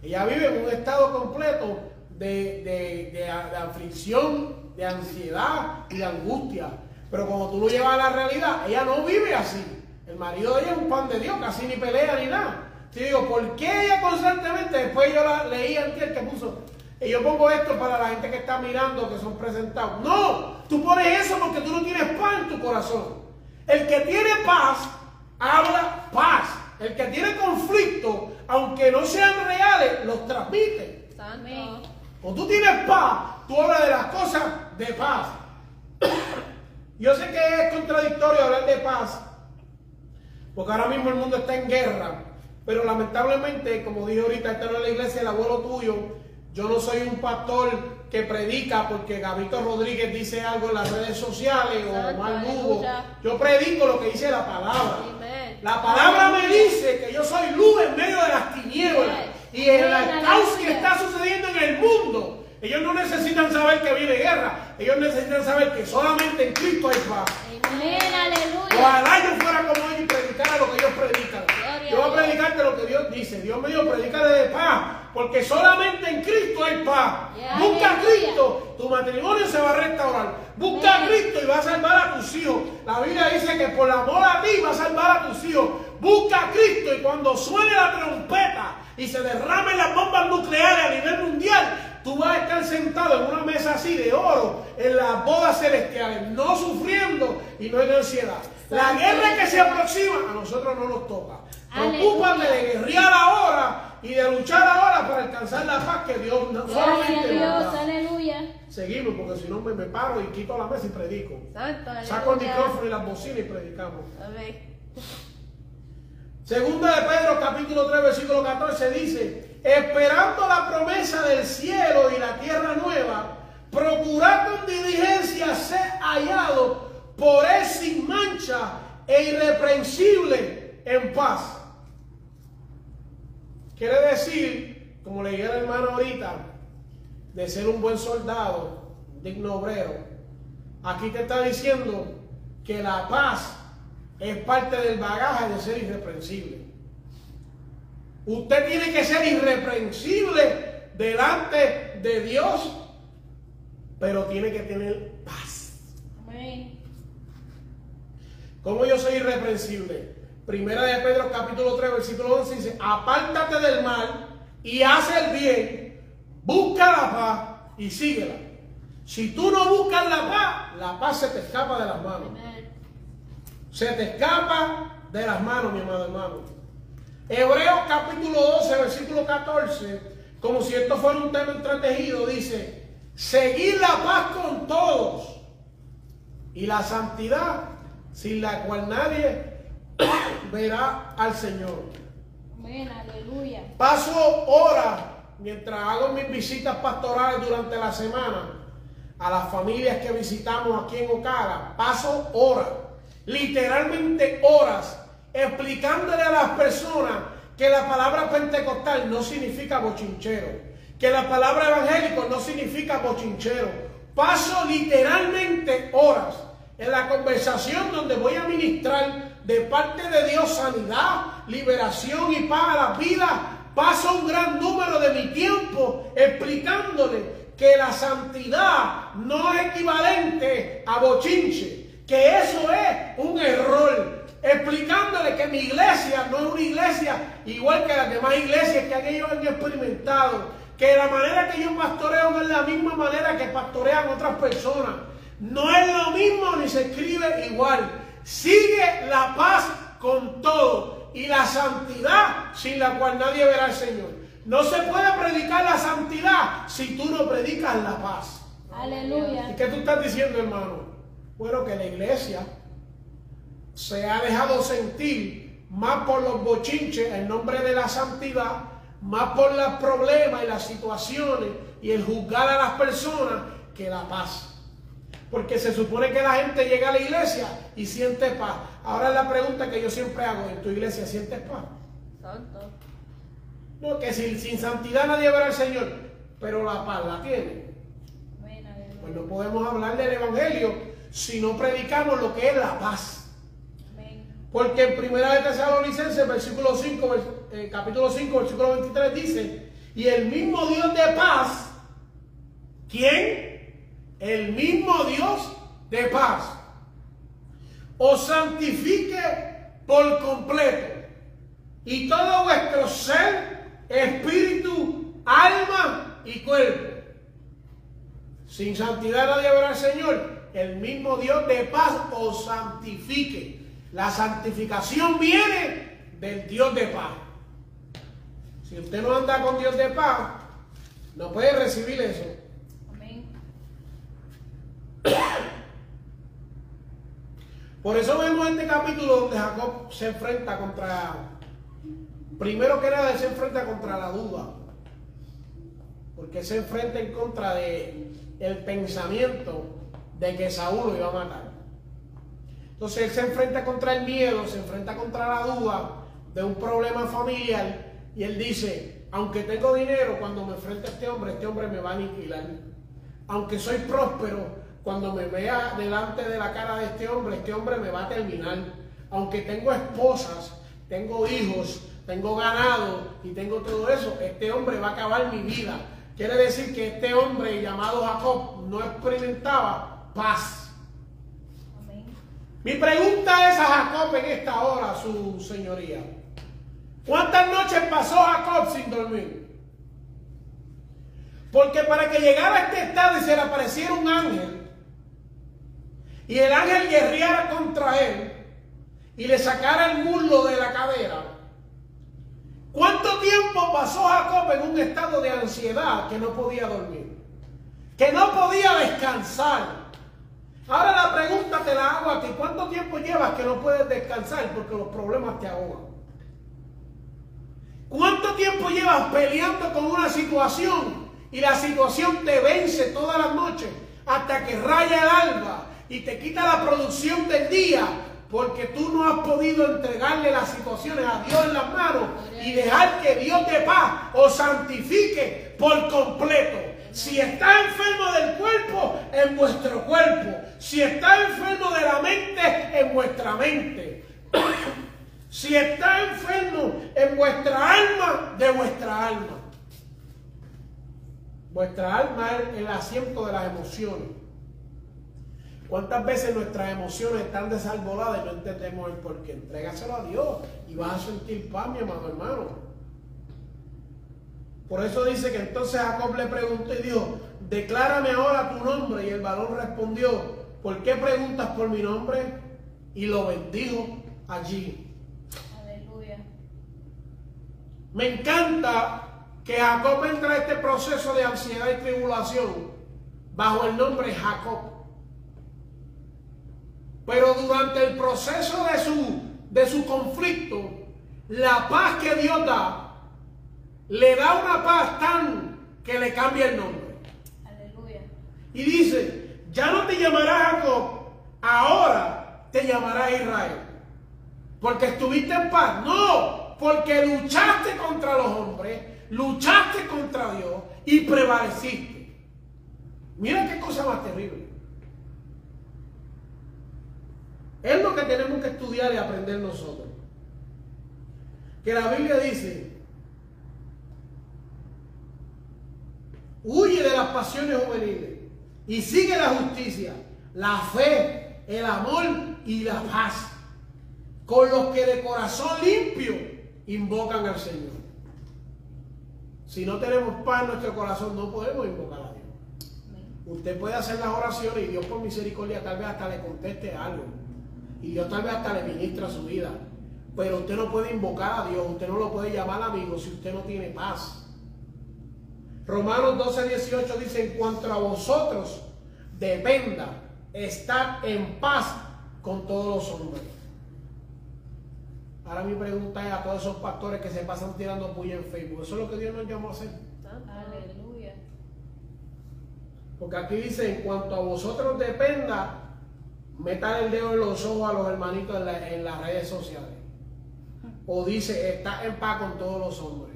Ella vive en un estado completo de, de, de aflicción de ansiedad y de angustia. Pero cuando tú lo llevas a la realidad, ella no vive así. El marido de ella es un pan de Dios, casi ni pelea ni nada. Te digo, ¿por qué ella constantemente? Después yo la leí antes que puso. Y yo pongo esto para la gente que está mirando, que son presentados. No, tú pones eso porque tú no tienes paz en tu corazón. El que tiene paz, habla paz. El que tiene conflicto, aunque no sean reales, los transmite. Cuando tú tienes paz, tú hablas de las cosas de paz. Yo sé que es contradictorio hablar de paz, porque ahora mismo el mundo está en guerra, pero lamentablemente, como dije ahorita, esta no es la iglesia, el abuelo tuyo, yo no soy un pastor que predica porque Gabito Rodríguez dice algo en las redes sociales o mal Lugo. Yo predico lo que dice la palabra. La palabra me dice que yo soy luz en medio de las tinieblas y en el caos que está sucediendo en el mundo. Ellos no necesitan saber que viene guerra. Ellos necesitan saber que solamente en Cristo hay paz. Ojalá yo fuera como ellos y predicara lo que ellos predican. Yo voy a predicarte lo que Dios dice. Dios me dio predicar de paz. Porque solamente en Cristo hay paz. Busca a Cristo, tu matrimonio se va a restaurar. Busca a Cristo y va a salvar a tus hijos. La Biblia dice que por amor a ti va a salvar a tus hijos. Busca a Cristo y cuando suene la trompeta y se derramen las bombas nucleares a nivel mundial, Tú vas a estar sentado en una mesa así de oro en las bodas celestiales, no sufriendo y no en ansiedad. La guerra que se aproxima a nosotros no nos toca. Preocúpame de guerrear ahora y de luchar ahora para alcanzar la paz que Dios no solamente Dios, aleluya. Seguimos, porque si no me, me, paro y quito la mesa y predico. Saco el micrófono y las bocinas y predicamos. Segunda de Pedro, capítulo 3, versículo 14, dice, esperando la promesa del cielo y la tierra nueva, procurar con diligencia ser hallado por él sin mancha e irreprensible en paz. Quiere decir, como le dije al hermano ahorita, de ser un buen soldado, digno obrero. Aquí te está diciendo que la paz es parte del bagaje de ser irreprensible. Usted tiene que ser irreprensible delante de Dios, pero tiene que tener paz. Amén. ¿Cómo yo soy irreprensible? Primera de Pedro capítulo 3 versículo 11 dice, apártate del mal y haz el bien, busca la paz y síguela. Si tú no buscas la paz, la paz se te escapa de las manos. Se te escapa de las manos, mi amado hermano. Hebreos capítulo 12, versículo 14, como si esto fuera un tema entretejido, dice, seguir la paz con todos y la santidad, sin la cual nadie verá al Señor. Amén. Aleluya. Paso horas mientras hago mis visitas pastorales durante la semana a las familias que visitamos aquí en Ocala. Paso horas, literalmente horas, explicándole a las personas que la palabra pentecostal no significa bochinchero, que la palabra evangélico no significa bochinchero. Paso literalmente horas en la conversación donde voy a ministrar de parte de Dios sanidad, liberación y paz a las vidas. Paso un gran número de mi tiempo explicándole que la santidad no es equivalente a bochinche, que eso es un error. Explicándole que mi iglesia no es una iglesia igual que las demás iglesias que ellos han experimentado, que la manera que yo pastoreo no es la misma manera que pastorean otras personas. No es lo mismo ni se escribe igual. Sigue la paz con todo y la santidad sin la cual nadie verá al Señor. No se puede predicar la santidad si tú no predicas la paz. ¿Y Aleluya. qué tú estás diciendo, hermano? Bueno, que la iglesia se ha dejado sentir más por los bochinches en nombre de la santidad, más por los problemas y las situaciones y el juzgar a las personas que la paz. Porque se supone que la gente llega a la iglesia y siente paz. Ahora es la pregunta que yo siempre hago, ¿en tu iglesia sientes paz? Santo. No, que sin, sin santidad nadie verá al Señor, pero la paz la tiene. Aleluya. Pues no podemos hablar del Evangelio si no predicamos lo que es la paz. Porque en primera de Tesalonicenses, versículo 5, vers- eh, capítulo 5, versículo 23 dice, y el mismo Dios de paz, ¿quién? El mismo Dios de paz, os santifique por completo, y todo vuestro ser, espíritu, alma y cuerpo. Sin santidad nadie verá al Señor. El mismo Dios de paz os santifique. La santificación viene del Dios de paz. Si usted no anda con Dios de paz, no puede recibir eso. Amén. [COUGHS] Por eso vemos este capítulo donde Jacob se enfrenta contra, primero que nada, se enfrenta contra la duda. Porque se enfrenta en contra de el pensamiento de que Saúl lo iba a matar. Entonces él se enfrenta contra el miedo, se enfrenta contra la duda de un problema familiar y él dice, aunque tengo dinero, cuando me enfrente a este hombre, este hombre me va a aniquilar. Aunque soy próspero, cuando me vea delante de la cara de este hombre, este hombre me va a terminar. Aunque tengo esposas, tengo hijos, tengo ganado y tengo todo eso, este hombre va a acabar mi vida. Quiere decir que este hombre llamado Jacob no experimentaba paz. Amén. Mi pregunta es a Jacob en esta hora, su señoría. ¿Cuántas noches pasó Jacob sin dormir? Porque para que llegara a este estado y se le apareciera un ángel, y el ángel guerreara contra él, y le sacara el muslo de la cadera, ¿cuánto tiempo pasó Jacob en un estado de ansiedad que no podía dormir? Que no podía descansar. Ahora la pregunta te la hago a ti. ¿Cuánto tiempo llevas que no puedes descansar porque los problemas te ahogan? ¿Cuánto tiempo llevas peleando con una situación y la situación te vence todas las noches hasta que raya el alba y te quita la producción del día porque tú no has podido entregarle las situaciones a Dios en las manos y dejar que Dios de paz os santifique por completo? Si está enfermo del cuerpo, en vuestro cuerpo. Si está enfermo de la mente, en vuestra mente. [COUGHS] Si está enfermo en vuestra alma, de vuestra alma. Vuestra alma es el asiento de las emociones. ¿Cuántas veces nuestras emociones están desarboladas y no entendemos el porqué? Entrégaselo a Dios y vas a sentir paz, mi amado hermano. Por eso dice que entonces Jacob le preguntó y dijo, declárame ahora tu nombre. Y el varón respondió, ¿por qué preguntas por mi nombre? Y lo bendijo allí. Aleluya. Me encanta que Jacob entra a este proceso de ansiedad y tribulación bajo el nombre Jacob. Pero durante el proceso de su, de su conflicto, la paz que Dios da, le da una paz tan que le cambia el nombre. Aleluya. Y dice, ya no te llamarás Jacob, ahora te llamarás Israel. Porque estuviste en paz. No, porque luchaste contra los hombres, luchaste contra Dios y prevaleciste. Mira qué cosa más terrible. Es lo que tenemos que estudiar y aprender nosotros. Que la Biblia dice, huye de las pasiones juveniles y sigue la justicia, la fe, el amor y la paz, con los que de corazón limpio invocan al Señor. Si no tenemos paz en nuestro corazón, no podemos invocar a Dios. Usted puede hacer las oraciones y Dios por misericordia tal vez hasta le conteste algo. Y Dios tal vez hasta le ministra su vida. Pero usted no puede invocar a Dios, usted no lo puede llamar amigo si usted no tiene paz. Romanos 12, 18 dice, en cuanto a vosotros dependa, estar en paz con todos los hombres. Ahora mi pregunta es a todos esos pastores que se pasan tirando puya en Facebook. ¿Eso es lo que Dios nos llamó a hacer? Aleluya. Porque aquí dice, en cuanto a vosotros dependa, metan el dedo en los ojos a los hermanitos en, la- en las redes sociales. O dice, está en paz con todos los hombres.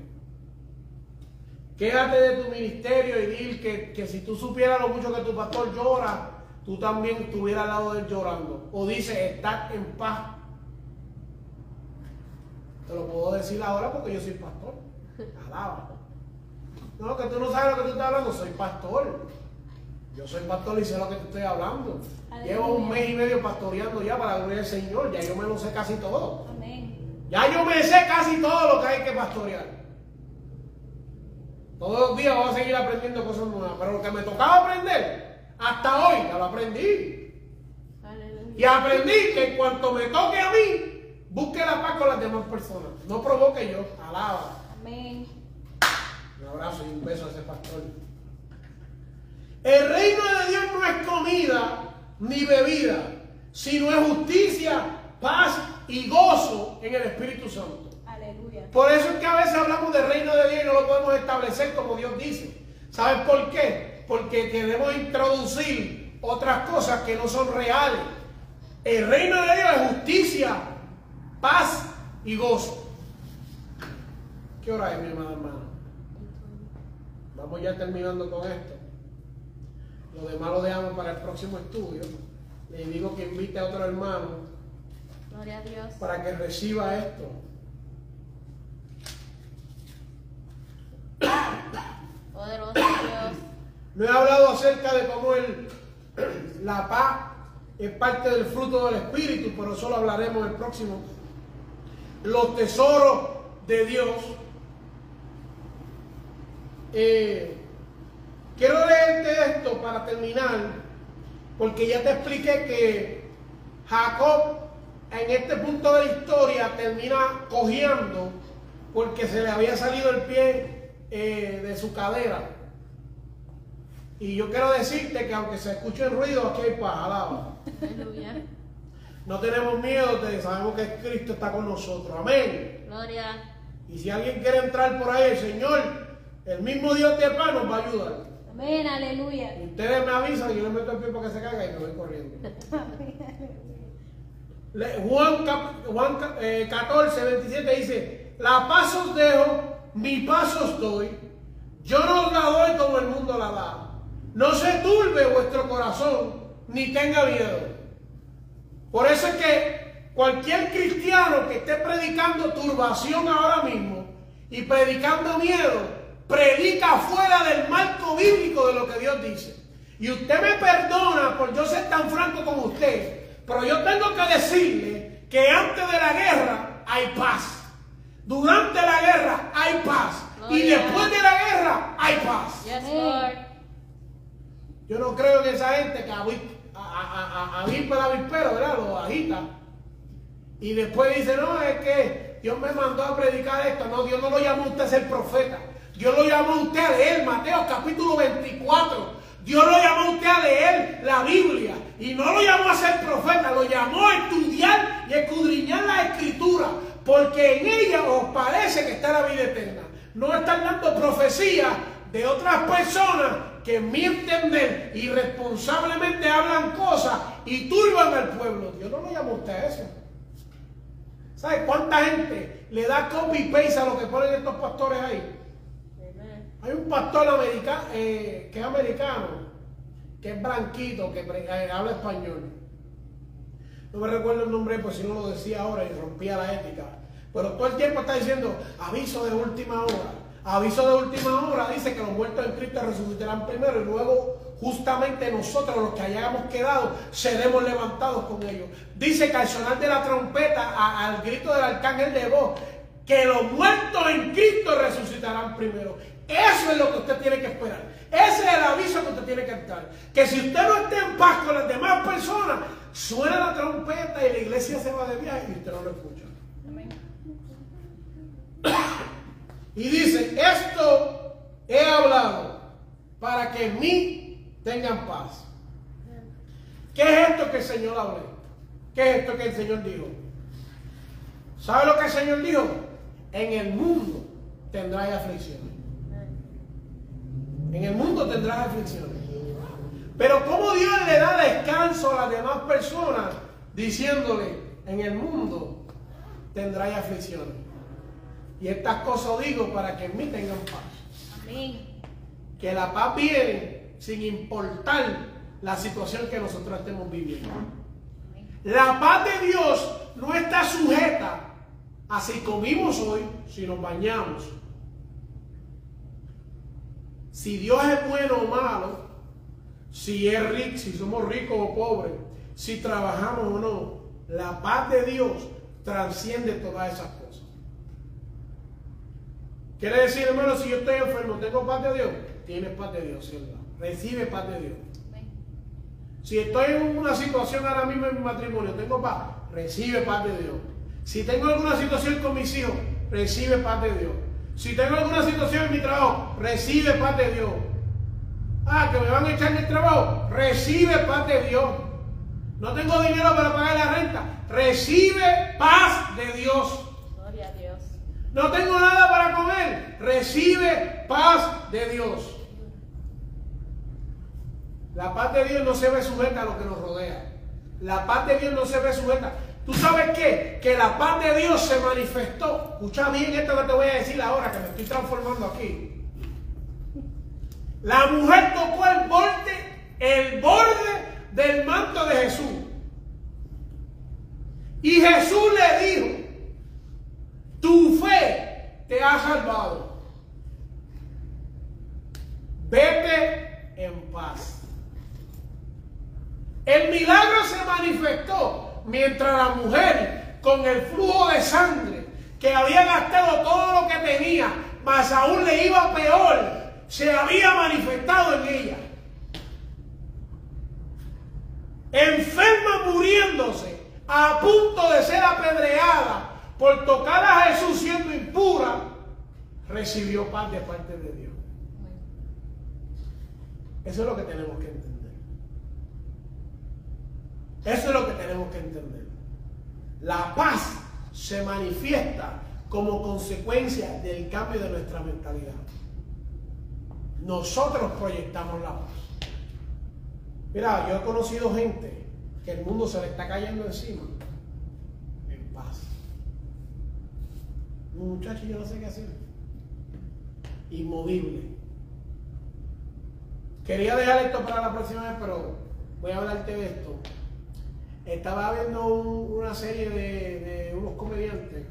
Quédate de tu ministerio y dile que, que si tú supieras lo mucho que tu pastor llora, tú también estuvieras al lado de él llorando. O dice, estar en paz. Te lo puedo decir ahora porque yo soy pastor. Alaba. No, que tú no sabes lo que tú estás hablando, soy pastor. Yo soy pastor y sé lo que te estoy hablando. Aleluya. Llevo un mes y medio pastoreando ya para la gloria del Señor. Ya yo me lo sé casi todo. Amén. Ya yo me sé casi todo lo que hay que pastorear. Todos los días voy a seguir aprendiendo cosas nuevas. Pero lo que me tocaba aprender, hasta hoy ya lo aprendí. Aleluya. Y aprendí que en cuanto me toque a mí, busque la paz con las demás personas. No provoque yo. Alaba. Amén. Un abrazo y un beso a ese pastor. El reino de Dios no es comida ni bebida, sino es justicia, paz y gozo en el Espíritu Santo. Aleluya. Por eso es que a veces hablamos del reino de Dios y no lo podemos establecer como Dios dice. ¿Sabes por qué? Porque queremos introducir otras cosas que no son reales. El reino de Dios es justicia, paz y gozo. ¿Qué hora es, mi amada hermana? Vamos ya terminando con esto. Lo demás lo dejamos para el próximo estudio. Le digo que invite a otro hermano Gloria a Dios. para que reciba esto. Poderoso Dios. No he hablado acerca de cómo el, la paz es parte del fruto del Espíritu, pero eso lo hablaremos el próximo. Los tesoros de Dios. Eh, quiero leerte esto para terminar, porque ya te expliqué que Jacob en este punto de la historia termina cojeando porque se le había salido el pie eh, de su cadera. Y yo quiero decirte que aunque se escuche el ruido, aquí hay paz, alaba. Aleluya. No tenemos miedo, te- sabemos que Cristo está con nosotros. Amén. Gloria. Y si alguien quiere entrar por ahí, el Señor, el mismo Dios de paz nos va a ayudar. Amén. Aleluya. Ustedes me avisan y yo le meto el pie para que se caiga y me voy corriendo. [LAUGHS] Juan, Juan ca- eh, 14, 27 dice, la paz os dejo, mi paz os doy. Yo no os la doy como el mundo la da. No se turbe vuestro corazón, ni tenga miedo. Por eso es que Cualquier cristiano que esté predicando turbación ahora mismo y predicando miedo, predica fuera del marco bíblico de lo que Dios dice. Y usted me perdona por yo ser tan franco con usted, pero yo tengo que decirle que antes de la guerra hay paz. Durante la guerra hay paz. Y después de la guerra hay paz. Yes, Lord. Yo no creo que esa gente que avispa la vispero, ¿verdad? Lo agita. Y después dice, no, es que Dios me mandó a predicar esto. No, Dios no lo llamó a usted a ser profeta. Dios lo llamó a usted a leer Mateo capítulo 24. Dios lo llamó a usted a leer la Biblia. Y no lo llamó a ser profeta, lo llamó a estudiar y escudriñar la escritura. Porque en ella os parece que está la vida eterna. No están dando profecía de otras personas que mienten de y irresponsablemente hablan cosas y turban al pueblo. Dios no lo llamó a usted a eso. ¿Sabe cuánta gente le da copy paste a lo que ponen estos pastores ahí? Hay un pastor americano, eh, que es americano, que es blanquito, que eh, habla español. No me recuerdo el nombre, pues si no lo decía ahora y rompía la ética. Pero todo el tiempo está diciendo aviso de última hora. Aviso de última hora dice que los muertos en Cristo resucitarán primero y luego justamente nosotros los que hayamos quedado seremos levantados con ellos. Dice que al sonar de la trompeta, al grito del arcángel de voz, que los muertos en Cristo resucitarán primero. Eso es lo que usted tiene que esperar. Ese es el aviso que usted tiene que dar. Que si usted no está en paz con las demás personas, suena la trompeta y la iglesia se va de viaje y usted no lo escucha. Y dice, esto he hablado para que en mí tengan paz. ¿Qué es esto que el Señor habló? ¿Qué es esto que el Señor dijo? ¿Sabe lo que el Señor dijo? En el mundo tendrá aflicciones. En el mundo tendrás aflicciones. Pero como Dios le da descanso a las demás personas diciéndole, en el mundo tendrás aflicciones. Y estas cosas digo para que en mí tengan paz. Amén. Que la paz viene sin importar la situación que nosotros estemos viviendo. La paz de Dios no está sujeta a si comimos hoy, si nos bañamos, si Dios es bueno o malo, si es rico, si somos ricos o pobres, si trabajamos o no, la paz de Dios transciende todas esas cosas. Quiere decir, hermano, si yo estoy enfermo, ¿tengo paz de Dios? Tienes paz de Dios, ¿cierto? Recibe paz de Dios. Si estoy en una situación ahora mismo en mi matrimonio, ¿tengo paz? Recibe paz de Dios. Si tengo alguna situación con mis hijos, recibe paz de Dios. Si tengo alguna situación en mi trabajo, recibe paz de Dios. Ah, que me van a echar el trabajo, recibe paz de Dios. No tengo dinero para pagar la renta, recibe paz de Dios. Gloria a Dios. No tengo nada para comer, recibe paz de Dios. La paz de Dios no se ve sujeta a lo que nos rodea. La paz de Dios no se ve sujeta ¿Tú sabes qué? Que la paz de Dios se manifestó. Escucha bien esto que te voy a decir ahora, que me estoy transformando aquí. La mujer tocó el borde, el borde del manto de Jesús. Y Jesús le dijo, tu fe te ha salvado. Vete en paz. El milagro se manifestó Mientras la mujer con el flujo de sangre que había gastado todo lo que tenía, más aún le iba peor, se había manifestado en ella. Enferma muriéndose, a punto de ser apedreada por tocar a Jesús siendo impura, recibió paz de parte de Dios. Eso es lo que tenemos que entender. Eso es lo que tenemos que entender. La paz se manifiesta como consecuencia del cambio de nuestra mentalidad. Nosotros proyectamos la paz. Mira, yo he conocido gente que el mundo se le está cayendo encima en paz. Un muchacho yo no sé qué hacer. Inmovible. Quería dejar esto para la próxima vez, pero voy a hablarte de esto. estaba viendo un- una serie de, unos comediantes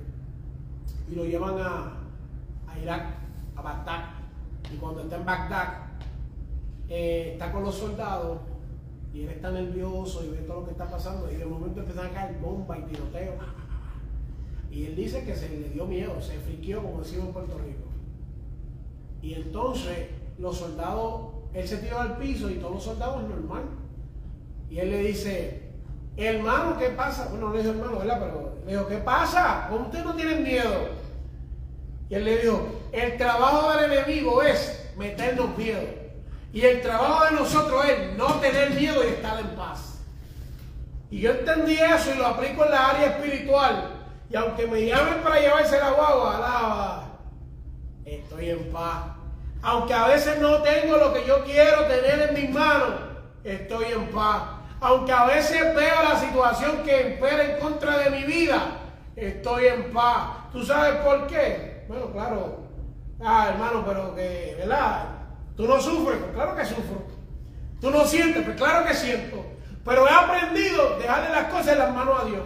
y lo llevan a, a Irak, a Bagdad. Y cuando está en Bagdad, eh, está con los soldados y él está nervioso y ve todo lo que está pasando y de momento empiezan a caer bombas y tiroteos. Y él dice que se le dio miedo, se friqueó como decimos en Puerto Rico. Y entonces los soldados, él se tiró al piso y todos los soldados normal. Y él le dice, hermano, ¿qué pasa? Bueno, no le dijo hermano, ¿verdad? Pero le dijo, ¿qué pasa? ¿Cómo ustedes no tienen miedo? Y él le dijo, el trabajo del enemigo es meternos miedo. Y el trabajo de nosotros es no tener miedo y estar en paz. Y yo entendí eso y lo aplico en la área espiritual. Y aunque me llamen para llevarse la guagua, alaba, estoy en paz. Aunque a veces no tengo lo que yo quiero tener en mis manos, estoy en paz. Aunque a veces veo la situación que espera en contra de mi vida, estoy en paz. ¿Tú sabes por qué? Bueno, claro. Ah, hermano, pero que, ¿verdad? Tú no sufres, pues claro que sufro. Tú no sientes, pues claro que siento. Pero he aprendido a dejarle las cosas en las manos a Dios.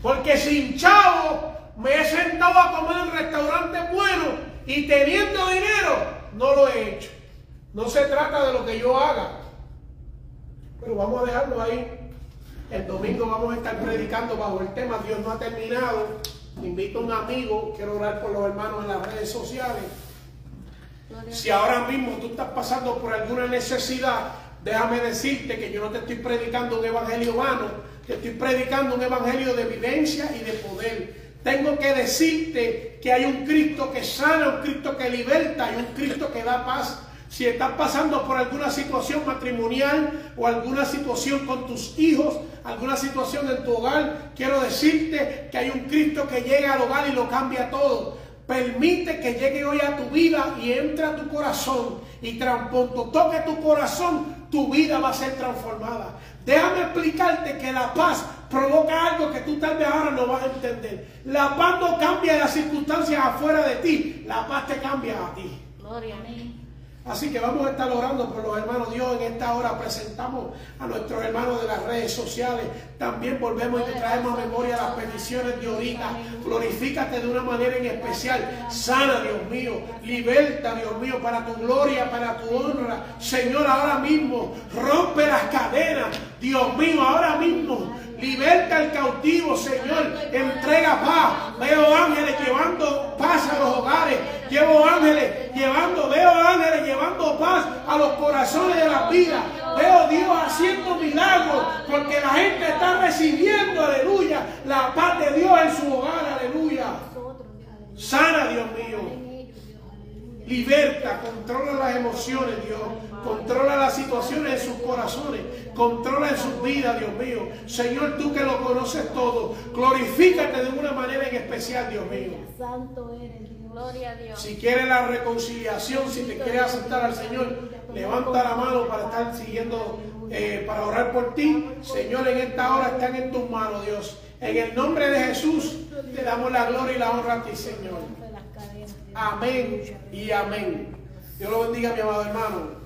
Porque sin chavo me he sentado a comer en restaurantes buenos y teniendo dinero no lo he hecho. No se trata de lo que yo haga. Pero vamos a dejarlo ahí. El domingo vamos a estar predicando bajo el tema Dios no ha terminado. Invito a un amigo, quiero orar por los hermanos en las redes sociales. Si ahora mismo tú estás pasando por alguna necesidad, déjame decirte que yo no te estoy predicando un evangelio vano, te estoy predicando un evangelio de vivencia y de poder. Tengo que decirte que hay un Cristo que sana, un Cristo que liberta y un Cristo que da paz. Si estás pasando por alguna situación matrimonial o alguna situación con tus hijos, alguna situación en tu hogar, quiero decirte que hay un Cristo que llega al hogar y lo cambia todo. Permite que llegue hoy a tu vida y entre a tu corazón. Y toque tu corazón, tu vida va a ser transformada. Déjame explicarte que la paz provoca algo que tú tal vez ahora no vas a entender. La paz no cambia las circunstancias afuera de ti, la paz te cambia a ti. Gloria a mí. Así que vamos a estar orando por los hermanos Dios. En esta hora presentamos a nuestros hermanos de las redes sociales. También volvemos y te traemos a memoria las peticiones de ahorita. Glorifícate de una manera en especial. Sana, Dios mío. Liberta, Dios mío, para tu gloria, para tu honra. Señor, ahora mismo rompe las cadenas. Dios mío, ahora mismo. Liberta al cautivo, Señor. Entrega paz. Veo ángeles llevando paz a los hogares. Llevo ángeles llevando, veo ángeles llevando paz a los corazones de la vida. Veo Dios haciendo milagros porque la gente está recibiendo, aleluya, la paz de Dios en su hogar, aleluya. Sana, Dios mío. Liberta, controla las emociones, Dios. Controla las situaciones en sus corazones. Controla en sus vidas, Dios mío. Señor, tú que lo conoces todo, glorifícate de una manera en especial, Dios mío. Santo eres. Gloria a Dios. Si quieres la reconciliación, si te quieres aceptar al Señor, levanta la mano para estar siguiendo, eh, para orar por ti. Señor, en esta hora están en tus manos, Dios. En el nombre de Jesús, te damos la gloria y la honra a ti, Señor. Amén y amén. Dios lo bendiga, mi amado hermano.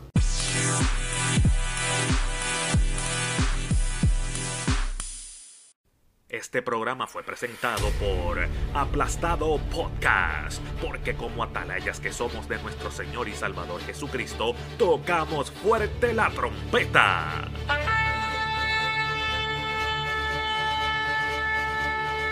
Este programa fue presentado por Aplastado Podcast, porque como atalayas que somos de nuestro Señor y Salvador Jesucristo, tocamos fuerte la trompeta.